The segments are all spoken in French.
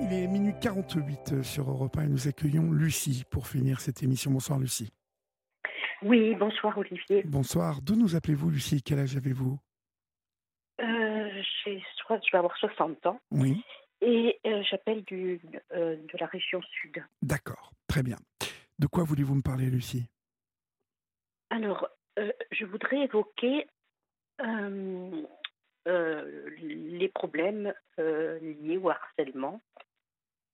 Il est minuit 48 sur Europe 1 et nous accueillons Lucie pour finir cette émission. Bonsoir Lucie. Oui, bonsoir Olivier. Bonsoir. D'où nous appelez-vous Lucie? Quel âge avez-vous? Euh, Je vais avoir 60 ans. Oui. Et euh, j'appelle du, euh, de la région sud. D'accord, très bien. De quoi voulez-vous me parler Lucie? Alors, euh, je voudrais évoquer les problèmes liés au harcèlement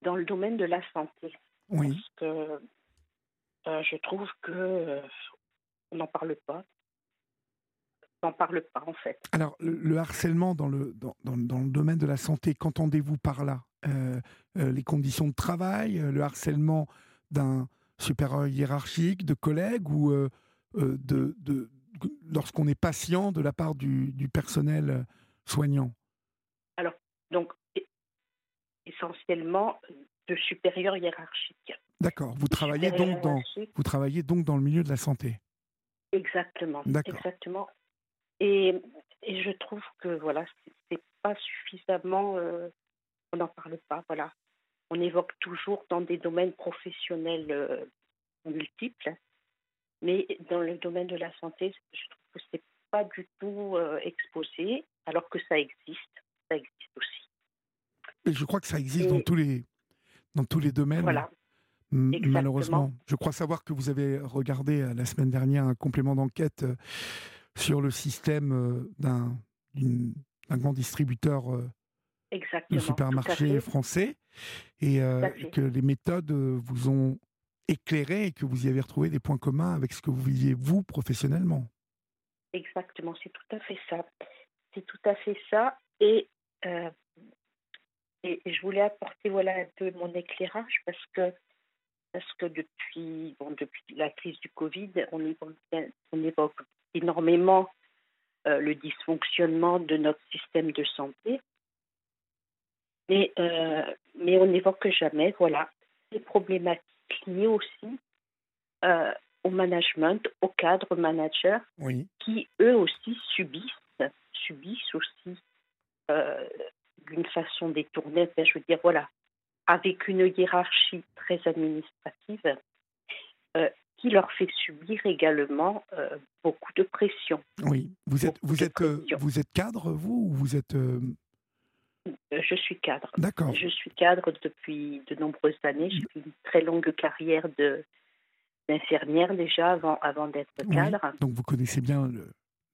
dans le domaine de la santé. Oui. Parce que je trouve que on n'en parle pas. On n'en parle pas en fait. Alors, le, harcèlement dans le, dans, dans, le domaine de la santé, qu'entendez-vous par là? Les conditions de travail, le harcèlement d'un supérieur hiérarchique, de collègues ou de, de, lorsqu'on est patient de la part du, du personnel soignant? Alors, donc, essentiellement de supérieur hiérarchique. D'accord. Vous travaillez donc dans vous travaillez donc dans le milieu de la santé. Exactement. Exactement. Et, et, je trouve que voilà, c'est pas suffisamment. Euh, on n'en parle pas. Voilà. On évoque toujours dans des domaines professionnels euh, multiples, mais dans le domaine de la santé, je trouve que c'est pas du tout euh, exposé, alors que ça existe. Ça existe aussi. Je crois que ça existe dans tous les dans tous les domaines. Voilà. Malheureusement, je crois savoir que vous avez regardé euh, la semaine dernière un complément d'enquête euh, sur le système euh, d'un grand distributeur de supermarché français et que les méthodes vous ont éclairé et que vous y avez retrouvé des points communs avec ce que vous viviez vous professionnellement. Exactement, c'est tout à fait ça. C'est tout à fait ça. Et, et je voulais apporter voilà un peu mon éclairage parce que parce que depuis, bon, depuis la crise du Covid, on évoque, énormément euh, le dysfonctionnement de notre système de santé, mais, euh, mais on n'évoque jamais voilà, les problématiques liées aussi euh, au management, aux cadres managers, qui eux aussi subissent, subissent aussi d'une façon détournée. je veux dire, voilà, avec une hiérarchie très administrative euh, qui leur fait subir également euh, beaucoup de pression. Oui, vous êtes, vous êtes, euh, vous êtes cadre, vous, ou vous êtes... Je suis cadre. D'accord. Je suis cadre depuis de nombreuses années. J'ai eu une très longue carrière de, d'infirmière déjà avant, avant d'être cadre. Donc vous connaissez bien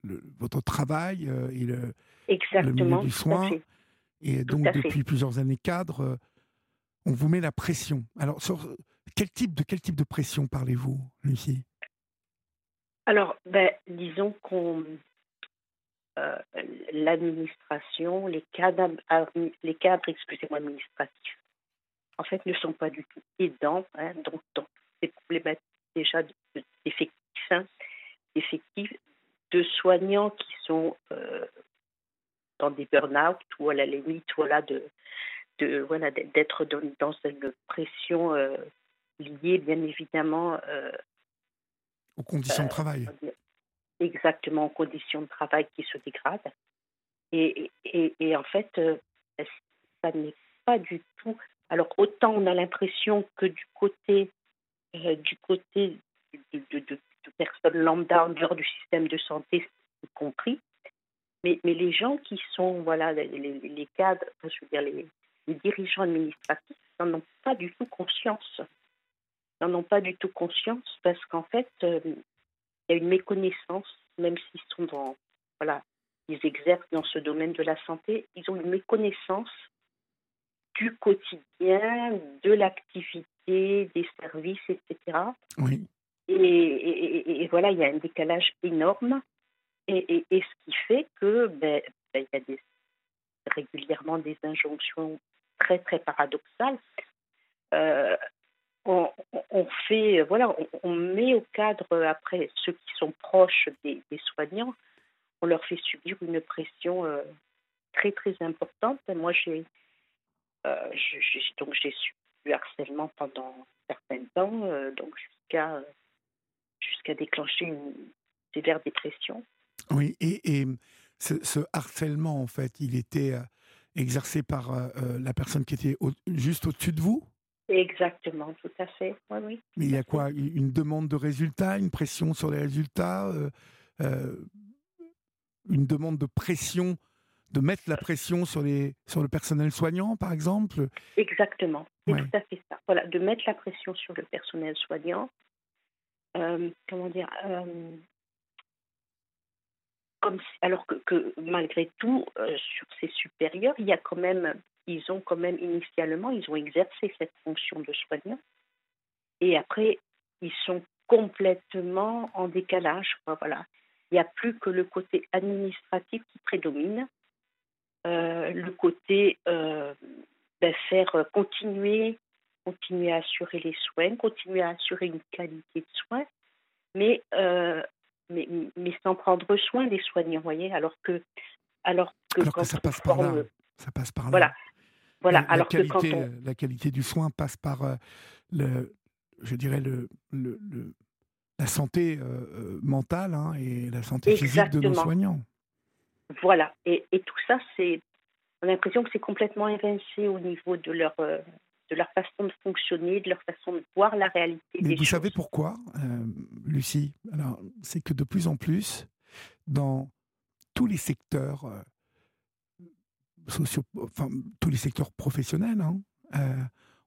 le, votre travail et le, Exactement, le milieu du soin. Et donc depuis plusieurs années cadre, on vous met la pression. Alors, sur quel type de, quel type de pression parlez-vous, Lucie? Alors, ben, disons qu'on. Euh, l'administration, les cadres, les cadres excusez-moi, administratifs, en fait, ne sont pas du tout aidants hein, donc, dans ces problématiques déjà d'effectifs, hein, de soignants qui sont euh, dans des burn-out ou à la limite voilà, de, voilà d'être dans, cette pression euh, liée bien évidemment euh, aux conditions de euh, travail. Exactement, aux conditions de travail qui se dégradent. Et, et, en fait, ça n'est pas du tout. Alors autant on a l'impression que du côté du côté de, personnes lambda en dehors du système de santé, y compris, mais, mais les gens qui sont voilà les, les cadres, je veux dire les, les dirigeants administratifs n'en ont pas du tout conscience. N'en ont pas du tout conscience parce qu'en fait, euh, il y a une méconnaissance, même s'ils sont dans, voilà, ils exercent dans ce domaine de la santé, ils ont une méconnaissance du quotidien, de l'activité, des services, etc. Oui. Et, voilà, il y a un décalage énorme. Et, ce qui fait que ben, ben, il y a des, régulièrement des injonctions très très paradoxal. Euh, on, fait, voilà, on, met au cadre après ceux qui sont proches des, soignants, on leur fait subir une pression euh, très très importante. Moi, j'ai euh, donc j'ai subi harcèlement pendant certains temps, donc jusqu'à jusqu'à déclencher une sévère dépression. Oui, et, et ce, ce, harcèlement, en fait, il était exercé par la personne qui était juste au-dessus de vous? Exactement, tout à fait. Oui, oui. Mais il y a quoi? Une demande de résultats, une pression sur les résultats, une demande de pression de mettre la pression sur, les, sur le personnel soignant, par exemple? Exactement, c'est tout à fait ça. Voilà, de mettre la pression sur le personnel soignant. Euh, comment dire euh, alors que, malgré tout, euh, sur ses supérieurs, il y a quand même, ils ont quand même initialement, ils ont exercé cette fonction de soignant. Et après, ils sont complètement en décalage. Voilà. Il n'y a plus que le côté administratif qui prédomine euh, le côté euh, ben, faire continuer, continuer à assurer les soins, continuer à assurer une qualité de soins, mais, euh, mais, mais, sans prendre soin des soignants, voyez, alors que, alors que, quand ça passe par là. Ça passe par là. Voilà. Voilà, la, alors qualité, que quand on... la qualité du soin passe par le, je dirais le, le, la santé mentale hein, et la santé physique de nos soignants. Voilà. Et, et tout ça, c'est. On a l'impression que c'est complètement évincé au niveau de leur, euh, de leur façon de fonctionner, de leur façon de voir la réalité. Mais vous savez pourquoi, euh, Lucie? Alors, c'est que de plus en plus, dans tous les secteurs euh, sociaux, enfin, tous les secteurs professionnels, hein,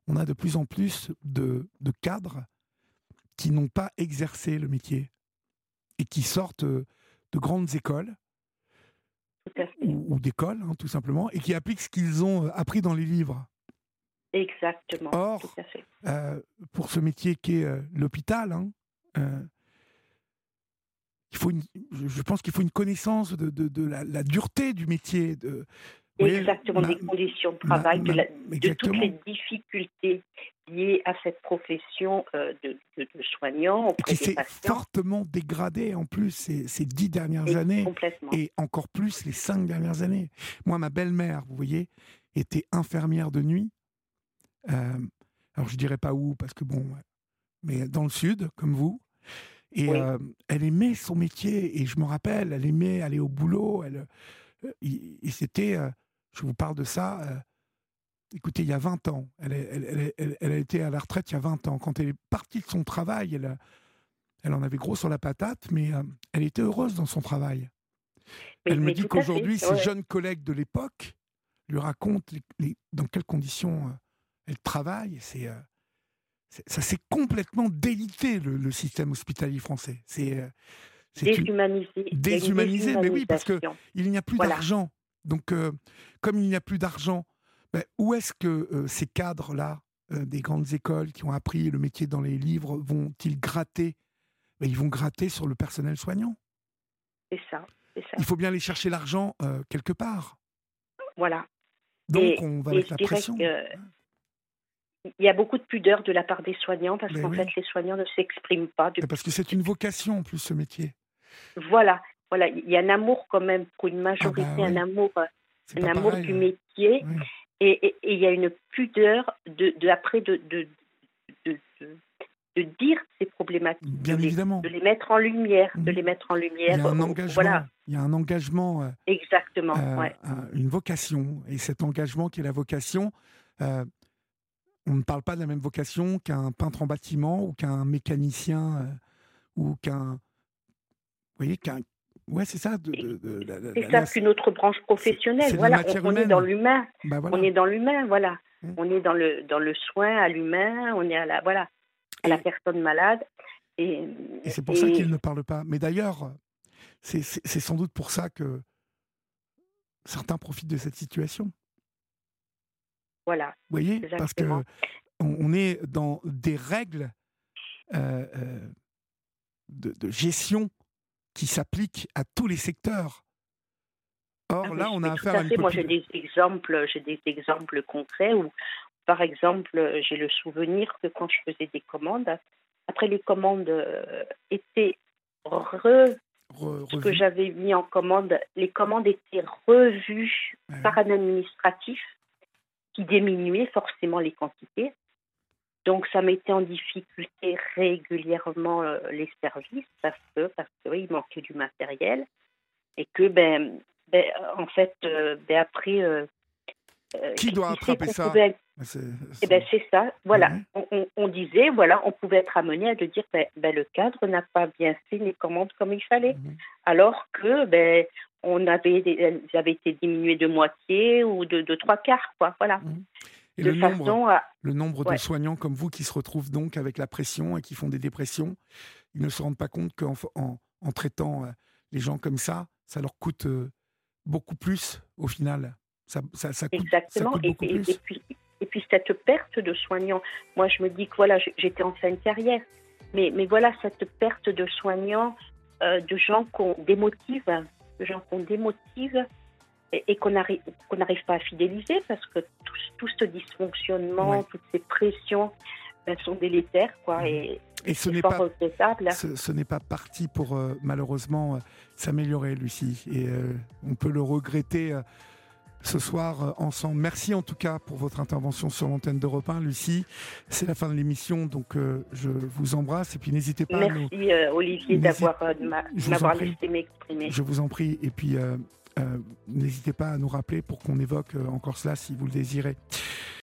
on a de plus en plus de, de cadres qui n'ont pas exercé le métier et qui sortent de grandes écoles ou, d'école, hein, tout simplement, et qui appliquent ce qu'ils ont euh, appris dans les livres. Exactement. Or, euh, pour ce métier qui est euh, l'hôpital, hein, il faut je pense qu'il faut une connaissance de, de, la, dureté du métier. De, Exactement, des conditions de travail, de, toutes les difficultés liées à cette profession euh, de, soignant qui s'est fortement dégradée en plus ces, ces dix dernières années et encore plus les cinq dernières années. Moi, ma belle-mère, vous voyez, était infirmière de nuit. Euh, alors je dirais pas où parce que bon, mais dans le sud, comme vous. Et euh, elle aimait son métier et je me rappelle, elle aimait aller au boulot. Elle, et c'était je vous parle de ça, euh, écoutez, il y a 20 ans. Elle, elle, a été à la retraite il y a 20 ans. Quand elle est partie de son travail, elle, elle en avait gros sur la patate, mais euh, elle était heureuse dans son travail. elle me dit qu'aujourd'hui, ses jeunes collègues de l'époque lui racontent dans quelles conditions euh, elle travaille. C'est ça s'est complètement délité le, système hospitalier français. C'est déshumanisé. Déshumanisé, mais oui, parce qu'il n'y a plus d'argent. Donc, euh, comme il n'y a plus d'argent, ben, où est-ce que euh, ces cadres-là, euh, des grandes écoles qui ont appris le métier dans les livres, vont-ils gratter? Ben, Ils vont gratter sur le personnel soignant. C'est ça, ça, Il faut bien aller chercher l'argent quelque part. Voilà. Donc, on va mettre la pression. Il y a beaucoup de pudeur de la part des soignants parce qu'en fait, les soignants ne s'expriment pas. Parce que c'est une vocation en plus, ce métier. Voilà voilà, il y a un amour quand même pour une majorité, ah bah un amour, un amour du métier, et, il y a une pudeur de, de après de, de, de, de, dire ces problématiques, Bien de, évidemment. Les, de les mettre en lumière, de mhm. les mettre en lumière. Il y a un engagement. Voilà. Il y a un engagement. Euh, Exactement. Euh, une vocation, et cet engagement qui est la vocation. Euh, on ne parle pas de la même vocation qu'un peintre en bâtiment ou qu'un mécanicien ou qu'un vous voyez, qu'un Ouais, c'est ça. c'est ça qu'une autre branche professionnelle. Voilà, on, est dans l'humain. Bah, on est dans l'humain, voilà. Mmh. On est dans le dans le soin à l'humain. On est à la voilà à la personne malade. Et, c'est pour ça qu'il ne parle pas. Mais d'ailleurs, c'est sans doute pour ça que certains profitent de cette situation. Voilà. Vous voyez, parce que on, est dans des règles euh, euh, de, de gestion qui s'applique à tous les secteurs. Or, ah là, on a affaire à, une Moi, j'ai des exemples, j'ai des exemples concrets où, par exemple, j'ai le souvenir que quand je faisais des commandes, après les commandes euh, étaient re, ce que j'avais mis en commande, les commandes étaient revues par un administratif qui diminuait forcément les quantités. Donc ça mettait en difficulté régulièrement euh, les services parce que parce qu'il manquait du matériel et que ben, ben en fait euh, ben après euh, qui, doit attraper ça bah, eh ben, c'est ça. Voilà. On, disait, voilà, on pouvait être amené à dire, ben, ben, le cadre n'a pas bien fait les commandes comme il fallait. Mhm. Alors que, ben, on avait, elles avaient été diminuées de moitié ou de, de trois quarts, quoi. Voilà. Mhm. Et le, nombre, le nombre de soignants comme vous qui se retrouvent donc avec la pression et qui font des dépressions, ils ne se rendent pas compte qu'en en, traitant euh, les gens comme ça, ça leur coûte euh, beaucoup plus au final. Ça, ça, ça coûte, Exactement. et, et, puis, et puis cette perte de soignants, moi je me dis que voilà, j'étais en fin de carrière, mais, mais voilà, cette perte de soignants, euh, de gens qu'on démotive, de gens qu'on démotive et, qu'on n'arrive pas à fidéliser parce que tout, ce dysfonctionnement, toutes ces pressions ben, sont délétères. Quoi, et, et ce n'est pas, ce, ce n'est pas parti pour euh, malheureusement euh, s'améliorer, Lucie. Et on peut le regretter ce soir euh, ensemble. Merci en tout cas pour votre intervention sur l'antenne d'Europe 1, Lucie. C'est la fin de l'émission, donc euh, je vous embrasse et puis n'hésitez pas. Merci à nous... Euh, Olivier d'avoir m'avoir laissé m'exprimer. Je vous en prie et puis n'hésitez pas à nous rappeler pour qu'on évoque encore cela si vous le désirez.